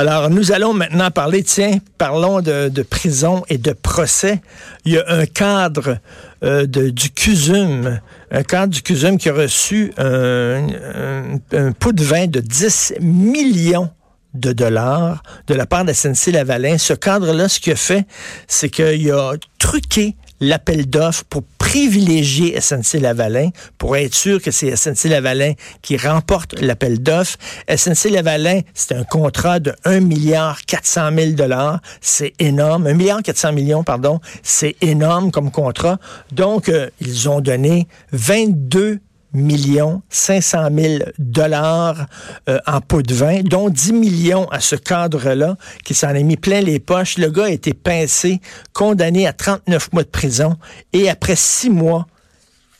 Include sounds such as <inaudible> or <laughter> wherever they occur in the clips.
Alors, nous allons maintenant parler, tiens, parlons de, prison et de procès. Il y a un cadre euh, du CUSUM, un cadre du CUSUM qui a reçu un, un, pot de vin de 10 millions de dollars de la part de SNC-Lavalin. Ce cadre-là, ce qu'il a fait, c'est qu'il a truqué l'appel d'offres pour privilégier SNC-Lavalin, pour être sûr que c'est SNC-Lavalin qui remporte l'appel d'offres. SNC-Lavalin, c'est un contrat de 1 milliard 400 000 dollars. C'est énorme. 1 milliard 400 millions, pardon. C'est énorme comme contrat. Donc, euh, ils ont donné 22 millions 500 000 dollars euh, en pot de vin, dont 10 millions à ce cadre-là, qui s'en est mis plein les poches. Le gars a été pincé, condamné à 39 mois de prison, et après six mois,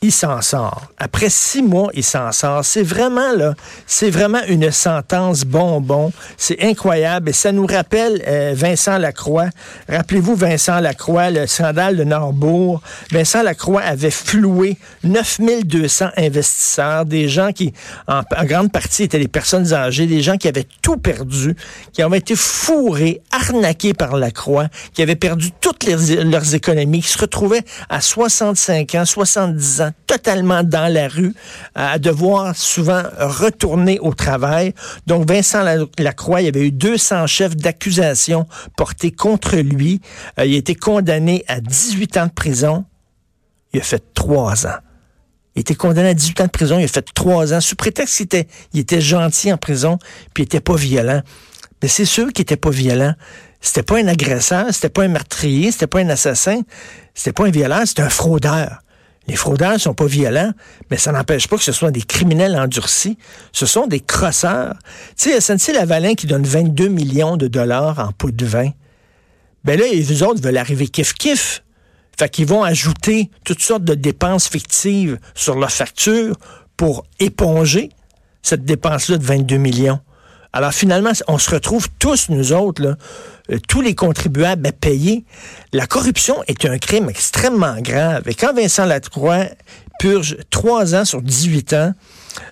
il s'en sort. Après six mois, il s'en sort. C'est vraiment, là, c'est vraiment une sentence bonbon. C'est incroyable. Et ça nous rappelle euh, Vincent Lacroix. Rappelez-vous Vincent Lacroix, le scandale de Norbourg. Vincent Lacroix avait floué 9200 investisseurs, des gens qui, en, grande partie, étaient des personnes âgées, des gens qui avaient tout perdu, qui avaient été fourrés, arnaqués par Lacroix, qui avaient perdu toutes leurs, leurs économies, qui se retrouvaient à 65 ans, 70 ans, totalement dans la rue, à devoir souvent retourner au travail. Donc, Vincent Lacroix, il y avait eu 200 chefs d'accusation portés contre lui. Euh, il a été condamné à 18 ans de prison. Il a fait trois ans. Il été condamné à 18 ans de prison. Il a fait trois ans sous prétexte qu'il était, il était gentil en prison, puis il était pas violent. Mais c'est sûr qu'il était pas violent. C'était pas un agresseur, c'était pas un meurtrier, c'était pas un assassin, c'était pas un violeur, c'était un fraudeur. Les fraudeurs sont pas violents, mais ça n'empêche pas que ce soit des criminels endurcis. Ce sont des crosseurs. Tu sais, SNC Lavalin qui donne 22 millions de dollars en pot de vin. Ben là, les autres veulent arriver kiff-kiff. Fait qu'ils vont ajouter toutes sortes de dépenses fictives sur leur facture pour éponger cette dépense-là de 22 millions. Alors finalement, on se retrouve tous, nous autres, euh, tous les contribuables à payer. La corruption est un crime extrêmement grave. Et quand Vincent Lacroix purge trois ans sur 18 ans,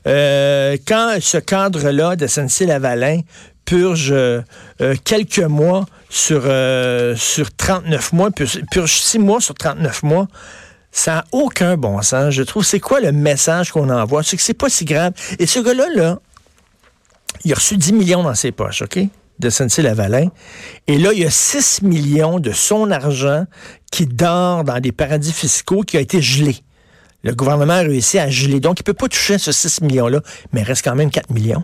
euh, quand ce cadre-là de SNC-Lavalin purge euh, quelques mois sur, sur 39 mois, purge six mois sur 39 mois, ça n'a aucun bon sens, je trouve. C'est quoi le message qu'on envoie? C'est que c'est pas si grave. Et ce gars-là, là, il a reçu 10 millions dans ses poches, OK? de SNC-Lavalin. Et là, il y a 6 millions de son argent qui dort dans des paradis fiscaux qui a été gelé. Le gouvernement a réussi à geler. Donc, il ne peut pas toucher ce 6 millions-là, mais il reste quand même 4 millions.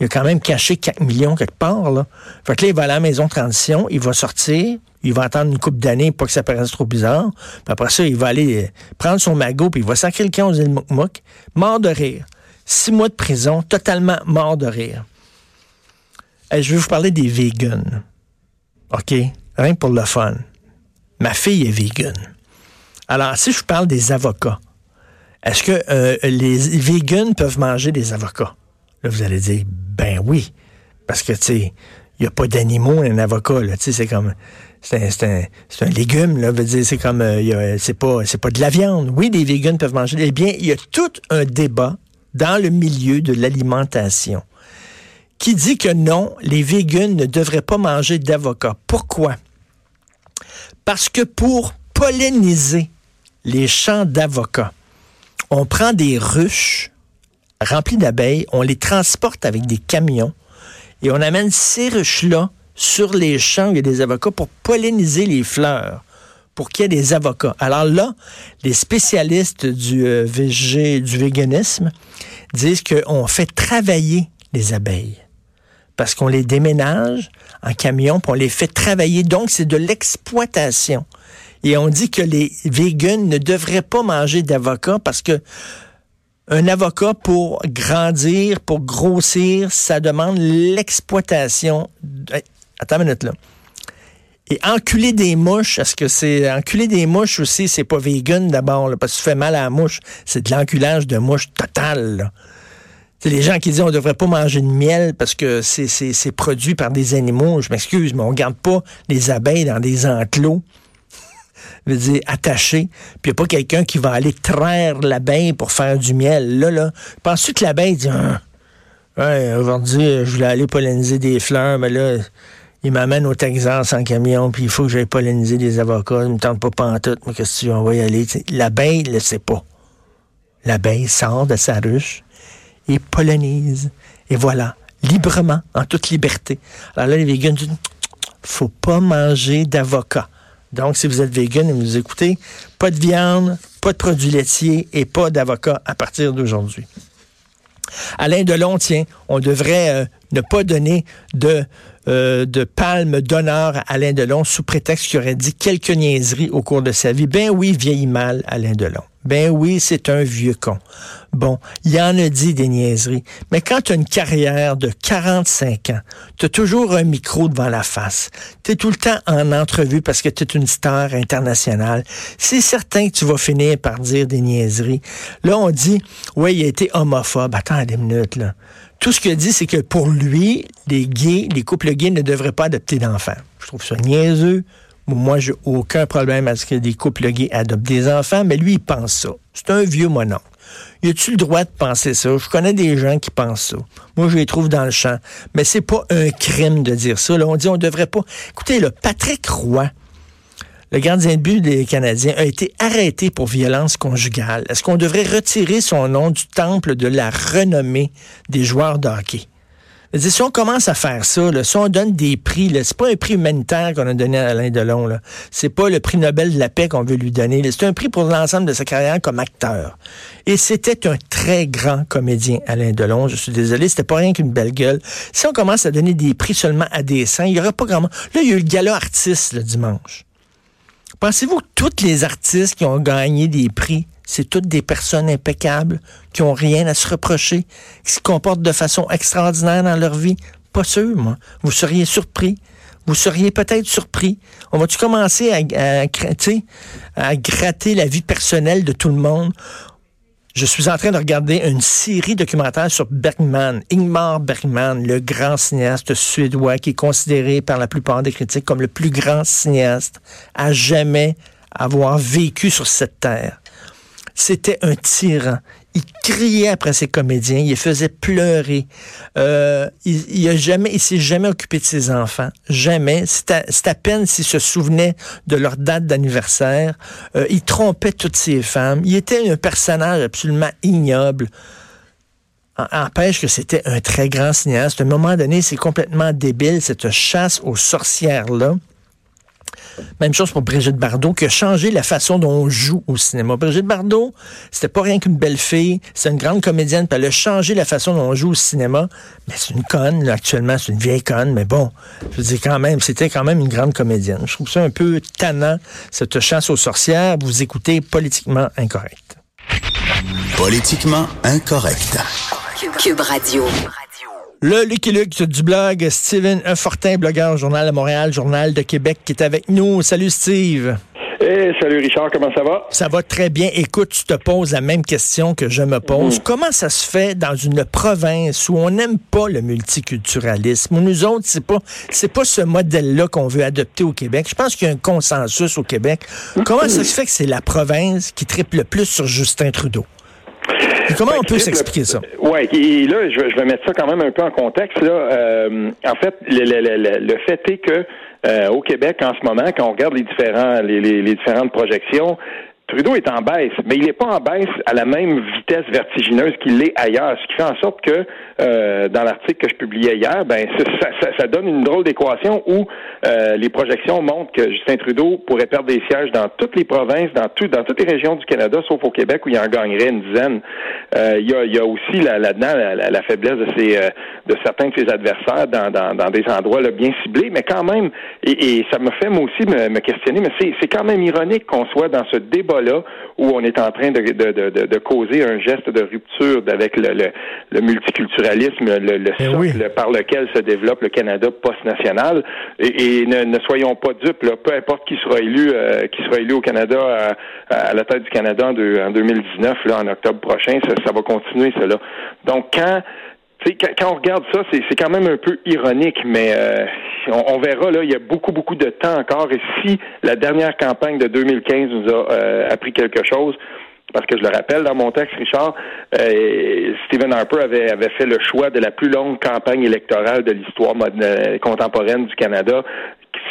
Il a quand même caché 4 millions quelque part. Là. Fait que là, il va à la maison de transition, il va sortir, il va attendre une couple d'années pour que ça paraisse trop bizarre. Puis après ça, il va aller prendre son magot, puis il va sacrer le camp aux îles Moukmouk, mort de rire. Six mois de prison, totalement mort de rire je vais vous parler des vegans. OK? Rien pour le fun. Ma fille est vegan. Alors, si je vous parle des avocats, est-ce que euh, les vegans peuvent manger des avocats? Là, vous allez dire, ben oui. Parce que, tu sais, il n'y a pas d'animaux un avocat. Tu sais, c'est comme. C'est un, légume, là. Veut c'est comme. Euh, c'est pas, pas de la viande. Oui, les vegans peuvent manger. Eh bien, il y a tout un débat dans le milieu de l'alimentation qui dit que non, les véganes ne devraient pas manger d'avocat. Pourquoi? Parce que pour polliniser les champs d'avocats, on prend des ruches remplies d'abeilles, on les transporte avec des camions et on amène ces ruches-là sur les champs où il y a des avocats pour polliniser les fleurs, pour qu'il y ait des avocats. Alors là, les spécialistes du, euh, du véganisme disent qu'on fait travailler les abeilles parce qu'on les déménage en camion, puis on les fait travailler. Donc, c'est de l'exploitation. Et on dit que les vegans ne devraient pas manger d'avocat parce que un avocat pour grandir, pour grossir, ça demande l'exploitation. Attends une minute là. Et enculer des mouches, est-ce que c'est enculer des mouches aussi, c'est pas vegan d'abord, parce que tu fais mal à la mouche. C'est de l'enculage de mouche total. Là. C'est les gens qui disent on devrait pas manger de miel parce que c'est produit par des animaux. Je m'excuse, mais on garde pas les abeilles dans des enclos. <laughs> veux dire, attachés. Puis il n'y a pas quelqu'un qui va aller traire l'abeille pour faire du miel. Là, là, penses-tu que l'abeille dit, hein, Ouais, aujourd'hui, je voulais aller polliniser des fleurs, mais là, il m'amène au Texas en camion, puis il faut que j'aille polliniser des avocats. Il me tente pas pantoute, mais qu'est-ce que tu on va y aller. L'abeille ne le sait pas. L'abeille sort de sa ruche et pollinise. Et voilà, librement, en toute liberté. Alors là, les vegans disent, faut pas manger d'avocat. Donc, si vous êtes vegan et vous écoutez, pas de viande, pas de produits laitiers et pas d'avocat à partir d'aujourd'hui. Alain Delon, tiens, on devrait euh, ne pas donner de, euh, de palme d'honneur à Alain Delon sous prétexte qu'il aurait dit quelques niaiseries au cours de sa vie. Ben oui, vieillit mal, Alain Delon. Ben oui, c'est un vieux con. Bon, il en a dit des niaiseries. Mais quand tu as une carrière de 45 ans, tu as toujours un micro devant la face. Tu es tout le temps en entrevue parce que tu es une star internationale. C'est certain que tu vas finir par dire des niaiseries. Là, on dit, oui, il a été homophobe. Attends des minutes, là. Tout ce qu'il dit, c'est que pour lui, les gays, les couples gays ne devraient pas adopter d'enfants. Je trouve ça niaiseux. Moi, j'ai aucun problème à ce que des couples gays adoptent des enfants, mais lui, il pense ça. C'est un vieux monon. Y a-tu le droit de penser ça? Je connais des gens qui pensent ça. Moi, je les trouve dans le champ. Mais c'est pas un crime de dire ça. Là, on dit on devrait pas. Écoutez, là, Patrick Roy, le gardien de but des Canadiens, a été arrêté pour violence conjugale. Est-ce qu'on devrait retirer son nom du temple de la renommée des joueurs de hockey? si on commence à faire ça, là, si on donne des prix, c'est pas un prix humanitaire qu'on a donné à Alain Delon. Là. C'est pas le prix Nobel de la paix qu'on veut lui donner. C'est un prix pour l'ensemble de sa carrière comme acteur. Et c'était un très grand comédien, Alain Delon. Je suis désolé, c'était pas rien qu'une belle gueule. Si on commence à donner des prix seulement à des saints, il y aura pas grand Là, il y a eu le gala artiste le dimanche. Pensez-vous que tous les artistes qui ont gagné des prix c'est toutes des personnes impeccables qui ont rien à se reprocher, qui se comportent de façon extraordinaire dans leur vie? Pas sûr, moi. Vous seriez surpris. Vous seriez peut-être surpris. On va-tu commencer à, à, à gratter la vie personnelle de tout le monde? Je suis en train de regarder une série documentaire sur Bergman, Ingmar Bergman, le grand cinéaste suédois qui est considéré par la plupart des critiques comme le plus grand cinéaste à jamais avoir vécu sur cette terre. C'était un tyran. Il criait après ses comédiens, il les faisait pleurer. Euh, il, a jamais, il s'est jamais occupé de ses enfants, jamais. C'est à, peine s'il se souvenait de leur date d'anniversaire. Euh, il trompait toutes ses femmes. Il était un personnage absolument ignoble empêche que c'était un très grand cinéaste. À un moment donné, c'est complètement débile, cette chasse aux sorcières-là. Même chose pour Brigitte Bardot, qui a changé la façon dont on joue au cinéma. Brigitte Bardot, c'était pas rien qu'une belle fille, c'est une grande comédienne, puis elle a changé la façon dont on joue au cinéma. Mais c'est une conne, actuellement, c'est une vieille conne, mais bon, je veux dire quand même, c'était quand même une grande comédienne. Je trouve ça un peu tannant, cette chasse aux sorcières. Vous écoutez Politiquement Incorrect. Politiquement Incorrect. Cube Radio. Le Lucky Luke du blog Steven Fortin, blogueur Journal de Montréal, Journal de Québec, qui est avec nous. Salut Steve. Hey, salut Richard, comment ça va? Ça va très bien. Écoute, tu te poses la même question que je me pose. Mm. Comment ça se fait dans une province où on n'aime pas le multiculturalisme, où nous autres, c'est pas, c'est pas ce modèle-là qu'on veut adopter au Québec? Je pense qu'il y a un consensus au Québec. Comment ça se fait que c'est la province qui triple le plus sur Justin Trudeau? <laughs> comment on peut s'expliquer ça? Oui, et là, je vais, mettre ça quand même un peu en contexte. Là. Euh, en fait, le, fait est que euh, au Québec, en ce moment, quand on regarde les différents les, les différentes projections, Trudeau est en baisse, mais il n'est pas en baisse à la même vitesse vertigineuse qu'il l'est ailleurs, ce qui fait en sorte que euh, dans l'article que je publiais hier, ben ça, ça, ça donne une drôle d'équation où euh, les projections montrent que Justin Trudeau pourrait perdre des sièges dans toutes les provinces, dans tout, dans toutes les régions du Canada, sauf au Québec où il en gagnerait une dizaine. Euh, il, y a, y a aussi là-dedans la, faiblesse de ses de certains de ses adversaires dans, dans, dans des endroits là, bien ciblés, mais quand même, et, et ça me fait moi aussi me, me questionner, mais c'est quand même ironique qu'on soit dans ce débat là où on est en train de, de, de, de causer un geste de rupture avec le, le, le multiculturalisme, le, le eh socle par lequel se développe le Canada post-national. Et, et ne, ne, soyons pas dupes, là, peu importe qui sera élu, euh, qui sera élu au Canada à, à, la tête du Canada en, en 2019, là, en octobre prochain, ça, ça va continuer, cela. Donc quand quand on regarde ça, c'est quand même un peu ironique, mais euh, on, verra, là, il y a beaucoup, beaucoup de temps encore. Et si la dernière campagne de 2015 nous a euh, appris quelque chose, parce que je le rappelle dans mon texte, Richard, euh, Stephen Harper avait, avait fait le choix de la plus longue campagne électorale de l'histoire euh, contemporaine du Canada.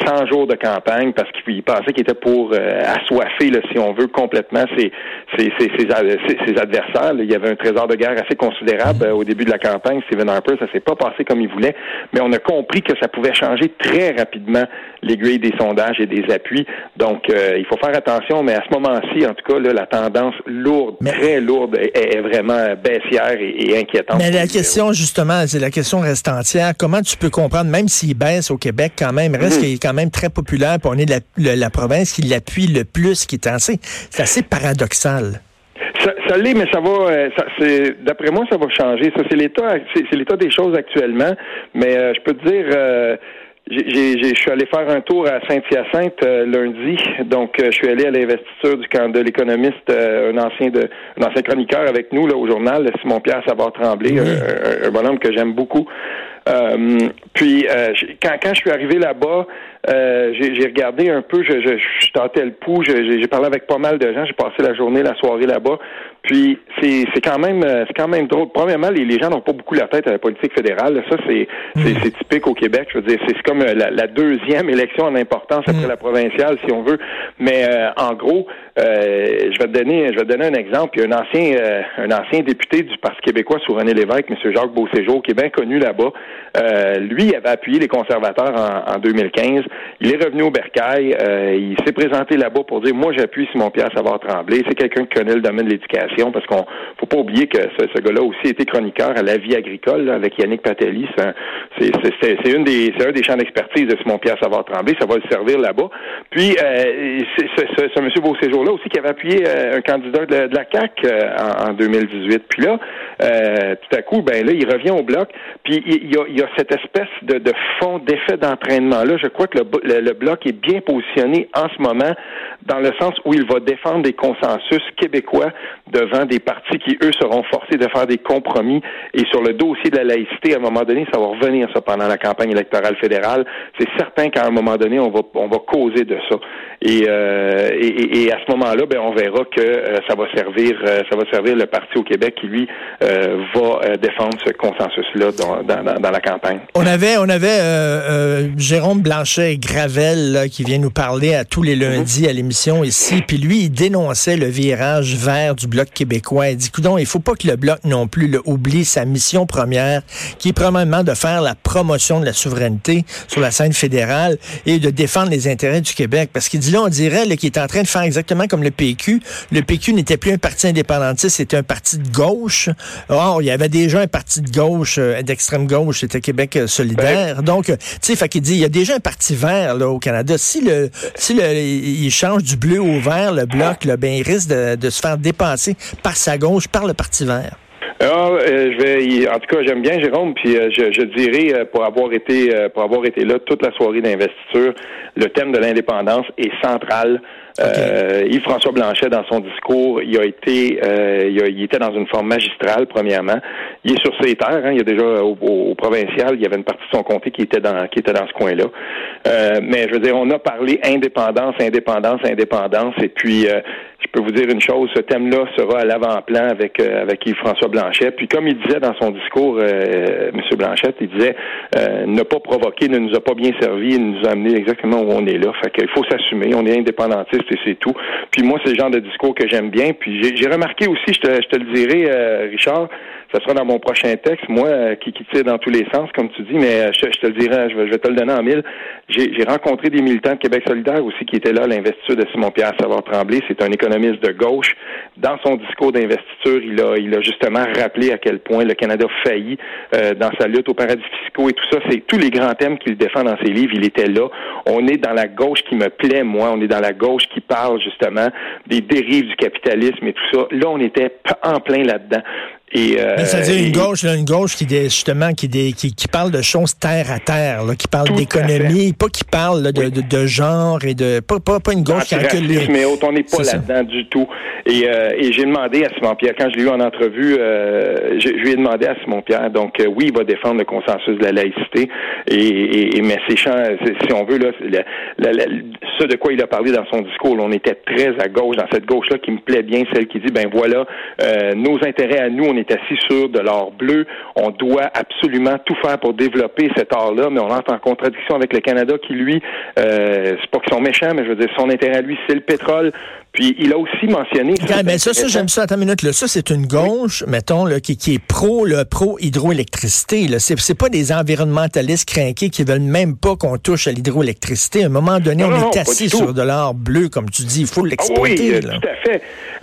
100 jours de campagne parce qu'il pensait qu'il était pour euh, assoiffer, si on veut, complètement ses, ses, ses, ses, adversaires. Il y avait un trésor de guerre assez considérable au début de la campagne. Stephen Harper, ça s'est pas passé comme il voulait, mais on a compris que ça pouvait changer très rapidement l'aiguille des sondages et des appuis. Donc, il faut faire attention, mais à ce moment-ci, en tout cas, là, la tendance lourde, très lourde, est, vraiment baissière et, inquiétante. Mais la question, justement, c'est la question reste entière. Comment tu peux comprendre, même s'il baisse au Québec, quand même, reste mhm. Quand même très populaire, puis on est la, province qui l'appuie le plus, qui est assez, c'est assez paradoxal. Ça, l'est, mais ça va. Euh, c'est d'après moi, ça va changer. Ça, c'est l'état, c'est, l'état des choses actuellement. Mais euh, je peux te dire. Euh, je suis allé faire un tour à Saint-Hyacinthe euh, lundi, donc euh, je suis allé à l'investiture du camp de l'économiste, euh, un ancien de, un ancien chroniqueur avec nous là au journal, Simon Pierre Savard Tremblay, un, un, bonhomme que j'aime beaucoup. puis quand, quand je suis arrivé là-bas, j'ai regardé un peu, je, je, je tentais le pouls, j'ai parlé avec pas mal de gens, j'ai passé la journée, la soirée là-bas. Puis c'est quand même euh, c'est quand même drôle. Premièrement, les, les gens n'ont pas beaucoup la tête à la politique fédérale. Ça c'est c'est hmm. typique au Québec. Je veux dire, c'est comme euh, la, deuxième élection en importance après hmm. la provinciale, si on veut. Mais euh, en gros, je vais te donner je vais te donner un exemple. Il y a un ancien un ancien député du Parti québécois sous René Lévesque, M. Jacques Beauséjour, qui est bien connu là-bas. lui il avait appuyé les conservateurs en, en 2015. Il est revenu au Bercail. il s'est présenté là-bas pour dire moi j'appuie Simon-Pierre Savard Tremblay. C'est quelqu'un qui connaît le domaine de l'éducation parce qu'on faut pas oublier que ce, gars-là aussi était chroniqueur à la vie agricole avec Yannick Patelli. C'est une des un des champs d'expertise de Simon-Pierre Savard-Tremblay. Ça va le servir là-bas. Puis euh, c'est ce monsieur Beauséjour-là aussi qui avait appuyé euh, un candidat de, la CAC euh, en, 2018. Puis là, tout à coup, ben là, il revient au bloc. Puis il y a, cette espèce de, fond d'effet d'entraînement-là. Je crois que le bloc est bien positionné en ce moment dans le sens où il va défendre des consensus québécois devant des partis qui, eux, seront forcés de faire des compromis. Et sur le dossier de la laïcité, à un moment donné, ça va revenir, ça, pendant la campagne électorale fédérale. C'est certain qu'à un moment donné, on va, on va causer de ça. Et, euh, et, à ce moment-là, ben, on verra que euh, ça va servir, euh, ça va servir le parti au Québec qui, lui, va défendre ce consensus-là dans, dans, dans, la campagne. On avait, on avait Jérôme Blanchet Gravel qui vient nous parler à tous les lundis à l'émission ici. Puis lui, il dénonçait le virage vert du Bloc québécois. Il dit, coudon, il faut pas que le Bloc non plus le oublie sa mission première, qui est probablement de faire la promotion de la souveraineté sur la scène fédérale et de défendre les intérêts du Québec. Parce qu'il dit là, on dirait qu'il est en train de faire exactement comme le PQ. Le PQ n'était plus un parti indépendantiste, c'était un parti de gauche. Or, il y avait déjà un parti de gauche, euh, d'extrême gauche, c'était Québec euh, solidaire. Donc, euh, tu sais, fait qu'il dit, il y a déjà un parti vert au Canada. Si le, si le, il change du bleu au vert, le bloc, ben, il risque de, de se faire dépasser par sa gauche, par le parti vert. Ah, euh, je vais, en tout cas, j'aime bien Jérôme, puis euh, je, je, dirais euh, pour avoir été pour avoir été là toute la soirée d'investiture, le thème de l'indépendance est central. Yves-François Blanchet, dans son discours, il a été, il, était dans une forme magistrale, premièrement. Il est sur ses terres, hein, il y a déjà au, provincial, il y avait une partie de son comté qui était dans qui était dans ce coin-là. mais je veux dire, on a parlé indépendance, indépendance, indépendance, et puis je peux vous dire une chose, ce thème-là sera à l'avant-plan avec euh, avec Yves-François Blanchet. Puis comme il disait dans son discours, euh, M. Blanchet, il disait euh, ne pas provoquer ne nous a pas bien servi, il nous a amené exactement où on est là. Fait qu'il faut s'assumer, on est indépendantiste et c'est tout. Puis moi, c'est le genre de discours que j'aime bien. Puis j'ai remarqué aussi, je te, je te le dirai, euh, Richard, ce sera dans mon prochain texte, moi, euh, qui, qui tire dans tous les sens, comme tu dis, mais euh, je, te le dirai, je vais, te le donner en mille. J'ai rencontré des militants de Québec solidaire aussi qui étaient là l'investiture de Simon-Pierre Savard-Tremblay. C'est un économiste de gauche. Dans son discours d'investiture, il a, il a justement rappelé à quel point le Canada faillit euh, dans sa lutte aux paradis fiscaux et tout ça. C'est tous les grands thèmes qu'il défend dans ses livres. Il était là. On est dans la gauche qui me plaît, moi. On est dans la gauche qui parle justement des dérives du capitalisme et tout ça. Là, on était en plein là-dedans. Et, euh, C'est-à-dire une gauche, là, une gauche qui justement qui, qui, qui, parle de choses terre à terre, là, qui parle d'économie, pas qui parle de, de, de, genre et de pas, pas, pas une gauche qui recule les... Mais on n'est pas là-dedans du tout. Et, euh, et j'ai demandé à Simon Pierre quand je l'ai eu en entrevue, euh, je, lui ai demandé à Simon Pierre. Donc euh, oui, il va défendre le consensus de la laïcité. Et, et, mais ces champs, si on veut là, ce de quoi il a parlé dans son discours, on était très à gauche dans cette gauche là qui me plaît bien, celle qui dit ben voilà, euh, nos intérêts à nous, on est assis sur de l'or bleu. On doit absolument tout faire pour développer cet or-là, mais on entre en contradiction avec le Canada qui, lui, euh, c'est pas qu'ils sont méchants, mais je veux dire, son intérêt à lui, c'est le pétrole. Puis il a aussi mentionné. Ça, ben ça, ça j'aime ça. Attends une minute. Là. Ça, c'est une gauche, mettons, là, qui, qui, est pro, le pro hydroélectricité. Là. C'est, c'est pas des environnementalistes crainqués qui veulent même pas qu'on touche à l'hydroélectricité. À un moment donné, on est assis sur de l'or bleu, comme tu dis. Il faut l'exploiter. Ah oui, tout à fait.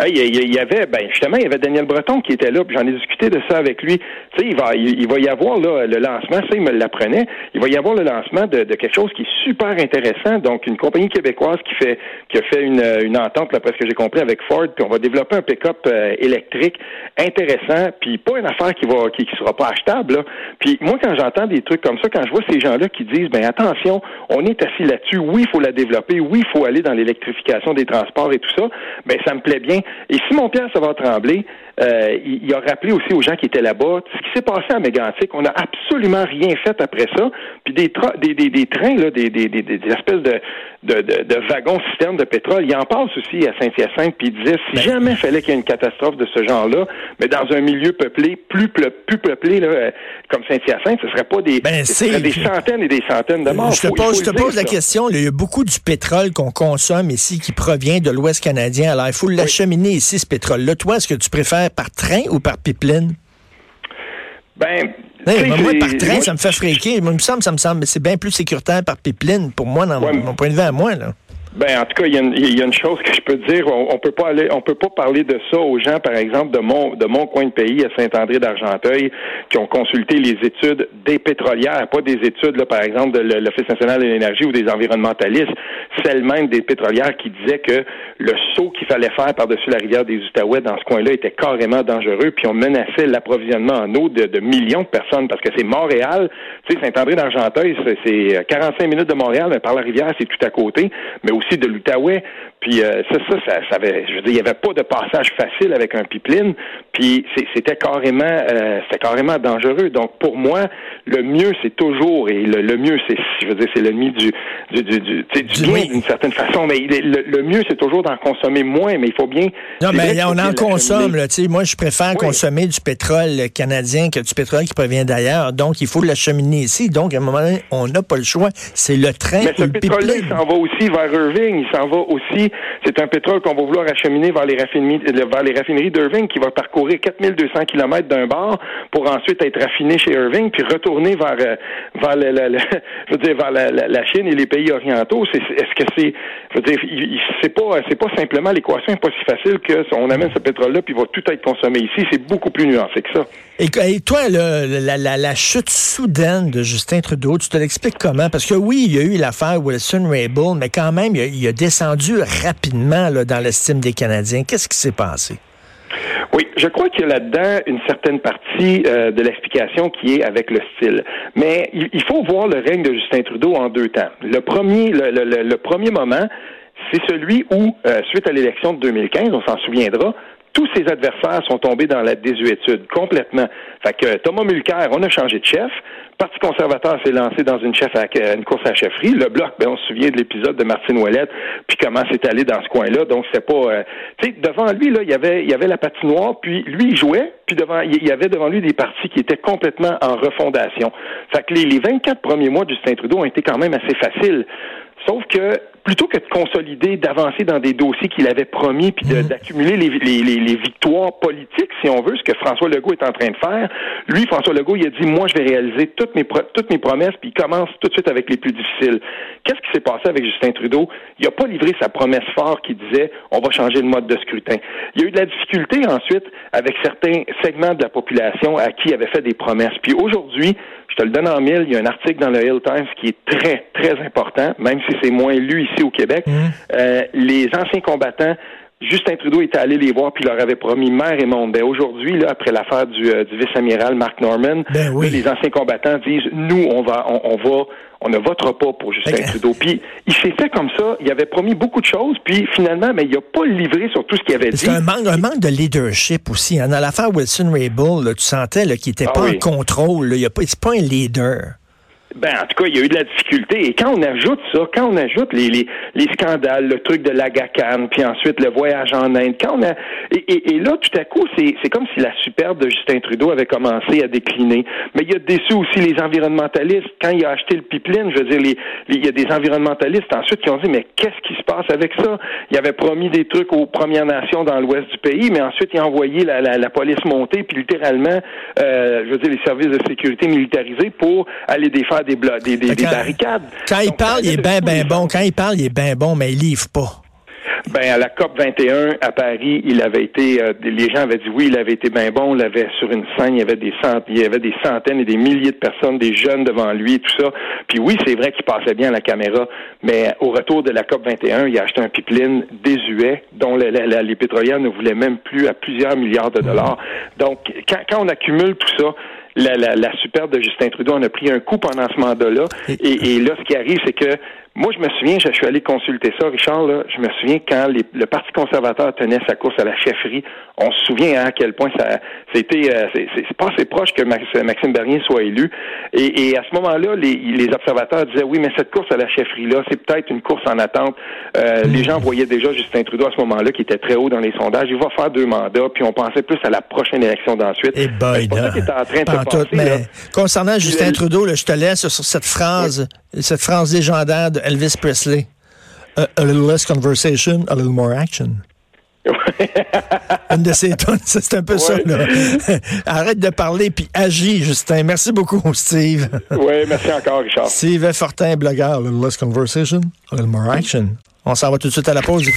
Il y, avait, ben justement, il y avait Daniel Breton qui était là. Puis j'en ai discuté de ça avec lui. Tu sais, il va, il, va y avoir là le lancement. Ça, il me l'apprenait. Il va y avoir le lancement de, de, quelque chose qui est super intéressant. Donc, une compagnie québécoise qui fait, qui a fait une, une entente. D'après ce que j'ai compris, avec Ford, puis on va développer un pick-up euh, électrique intéressant, puis pas une affaire qui va qui, sera pas achetable. Puis moi, quand j'entends des trucs comme ça, quand je vois ces gens-là qui disent, ben attention, on est assis là-dessus, oui, il faut la développer, oui, il faut aller dans l'électrification des transports et tout ça, ben ça me plaît bien. Et si mon Pierre, ça va trembler, euh, il, a rappelé aussi aux gens qui étaient là-bas ce qui s'est passé à Mégantic. On n'a absolument rien fait après ça. Puis des, des, des, des, trains, là, des, des, des, espèces de, de, de, wagons système de pétrole. Il en passe aussi à Saint-Hyacinthe, puis il disait si ben. jamais fallait qu'il y ait une catastrophe de ce genre-là, mais dans un milieu peuplé, plus, plus peuplé là, euh, comme Saint-Hyacinthe, ce serait pas des, ben, des centaines et des centaines de morts. Je te pose, je te pose la question. il y a beaucoup du pétrole qu'on consomme ici qui provient de l'Ouest canadien. Alors, il faut l'acheminer ici, ce pétrole-là. Toi, est-ce que tu préfères par train ou par pipeline? Ben, moi, par train, ça me fait fréquer. Il me semble, ça me semble, c'est bien plus sécuritaire par pipeline pour moi, dans mon point de vue à moi, là. Ben, en tout cas, il y, a une, il y, a une chose que je peux dire. On, on, peut pas aller, on peut pas parler de ça aux gens, par exemple, de mon de mon coin de pays, à Saint-André d'Argenteuil, qui ont consulté les études des pétrolières, pas des études, là, par exemple, de l'Office national de l'énergie ou des environnementalistes, celles même des pétrolières qui disaient que le saut qu'il fallait faire par-dessus la rivière des Outaouais dans ce coin-là était carrément dangereux, puis on menaçait l'approvisionnement en eau de, millions de personnes, parce que c'est Montréal, tu sais, Saint-André d'Argenteuil, c'est 45 minutes de Montréal, mais par la rivière, c'est tout à côté, mais aussi de l'Outaouais. Puis euh, ça, ça, ça, ça avait, je veux dire, il n'y avait pas de passage facile avec un pipeline. Puis c'était carrément, euh, c'était carrément dangereux. Donc pour moi, le mieux c'est toujours et le, mieux c'est, je veux dire, c'est l'ennemi du du du, du, du bien d'une certaine façon. Mais le, mieux c'est toujours d'en consommer moins. Mais il faut bien. Non, mais on en consomme. Là, moi, je préfère consommer du pétrole canadien que du pétrole qui provient d'ailleurs. Donc il faut l'acheminer ici. Donc à un moment donné, on n'a pas le choix. C'est le train mais ce pétrole-là, il s'en va aussi vers Irving. Il s'en va aussi c'est un pétrole qu'on va vouloir acheminer vers les raffineries, vers les raffineries d'Irving qui va parcourir 4200 km d'un bar pour ensuite être raffiné chez Irving puis retourner vers, euh, vers, <laughs> la, vers Chine et les pays orientaux. est-ce que c'est, c'est pas, c'est pas simplement l'équation n'est pas si facile que on amène ce pétrole-là puis il va tout être consommé ici. C'est beaucoup plus nuancé que ça. Et, toi, la, chute soudaine de Justin Trudeau, tu te l'expliques comment? Parce que oui, il y a eu l'affaire Wilson-Raybould, mais quand même, il a, descendu rapidement dans l'estime des Canadiens. Qu'est-ce qui s'est passé? Oui, je crois qu'il y a là-dedans une certaine partie euh, de l'explication qui est avec le style. Mais il, faut voir le règne de Justin Trudeau en deux temps. Le premier, le, premier moment, c'est celui où, euh, suite à l'élection de 2015, on s'en souviendra, tous ses adversaires sont tombés dans la désuétude complètement. Fait que Thomas Mulcair, on a changé de chef. Parti conservateur s'est lancé dans une, chef une course à chefferie. Le bloc, ben, on se souvient de l'épisode de Martine Ouellette, puis comment c'est allé dans ce coin-là. Donc c'est pas, euh, tu sais, devant lui là, il y avait, il y avait la patinoire, puis lui il jouait, puis devant, il y avait devant lui des partis qui étaient complètement en refondation. Fait que les, les 24 premiers mois de Justin Trudeau ont été quand même assez faciles. Sauf que plutôt que de consolider, d'avancer dans des dossiers qu'il avait promis, puis mhm. d'accumuler les, les, les, victoires politiques, si on veut, ce que François Legault est en train de faire, lui, François Legault, il a dit, moi, je vais réaliser toutes mes, toutes mes promesses, puis il commence tout de suite avec les plus difficiles. Qu'est-ce qui s'est passé avec Justin Trudeau? Il n'a pas livré sa promesse forte qui disait, on va changer le mode de scrutin. Il y a eu de la difficulté ensuite avec certains segments de la population à qui il avait fait des promesses. Puis aujourd'hui, je te le donne en mille, il y a un article dans le Hill Times qui est très, très important, même si c'est moins lu ici au Québec. Mmh. Euh, les anciens combattants Justin Trudeau était allé les voir puis leur avait promis mer et monde. Ben aujourd'hui, là, après l'affaire du, euh, du vice-amiral Mark Norman, ben les anciens combattants disent nous, on va, on, va, on ne votera pas pour Justin Trudeau. Puis il s'est fait comme ça. Il avait promis beaucoup de choses, puis finalement, mais il n'a pas livré sur tout ce qu'il avait dit. C'est un manque, un manque de leadership aussi. Hein. Dans l'affaire Wilson Raybould, tu sentais qu'il n'était ah pas en contrôle. Là. Il n'est pas, pas un leader. Ben, en tout cas, il y a eu de la difficulté. Et quand on ajoute ça, quand on ajoute les, les, les scandales, le truc de l'Agacan, puis ensuite le voyage en Inde, quand on a, et, et, là, tout à coup, c'est, comme si la superbe de Justin Trudeau avait commencé à décliner. Mais il y a déçu aussi les environnementalistes. Quand il a acheté le pipeline, je veux dire, les, il y a des environnementalistes ensuite qui ont dit, mais qu'est-ce qui se passe avec ça? Il avait promis des trucs aux Premières Nations dans l'ouest du pays, mais ensuite il a envoyé la, la, la police monter, puis littéralement, euh, je veux dire, les services de sécurité militarisés pour aller des, des, barricades. Quand il parle, il est bien, bien bon. Quand il parle, il est bien bon, mais il livre pas. Ben à la COP 21 à Paris, il avait été, euh, les gens avaient dit oui, il avait été bien bon, il avait sur une scène, il y avait des centaines, il y avait des centaines et des milliers de personnes, des jeunes devant lui, tout ça. Puis oui, c'est vrai qu'il passait bien à la caméra, mais au retour de la COP 21, il a acheté un pipeline désuet dont les pétrolières ne voulaient même plus à plusieurs milliards de dollars. Donc quand, quand on accumule tout ça, la, la, la superbe de Justin Trudeau en a pris un coup pendant ce mandat-là. Et, et là, ce qui arrive, c'est que moi, je me souviens, je suis allé consulter ça, Richard, là, je me souviens quand le Parti conservateur tenait sa course à la chefferie, on se souvient hein, à quel point ça c'était euh, c'est pas assez proche que Maxime Bernier soit élu. Et, à ce moment-là, les, les, observateurs disaient oui, mais cette course à la chefferie-là, c'est peut-être une course en attente. Euh, Les gens voyaient déjà Justin Trudeau à ce moment-là, qui était très haut dans les sondages. Il va faire deux mandats, puis on pensait plus à la prochaine élection d'ensuite. Et boy, c'est en train de se passer, mais concernant Justin Trudeau, là, je te laisse sur cette phrase, cette phrase légendaire de Elvis Presley. A, little less conversation, a little more action. Une de ces c'est un peu ça. Là. Arrête de parler puis agis, Justin. Merci beaucoup, Steve. Oui, merci encore, Richard. Steve Fortin, blogueur. A little less conversation, a little more action. On s'en va tout de suite à la pause.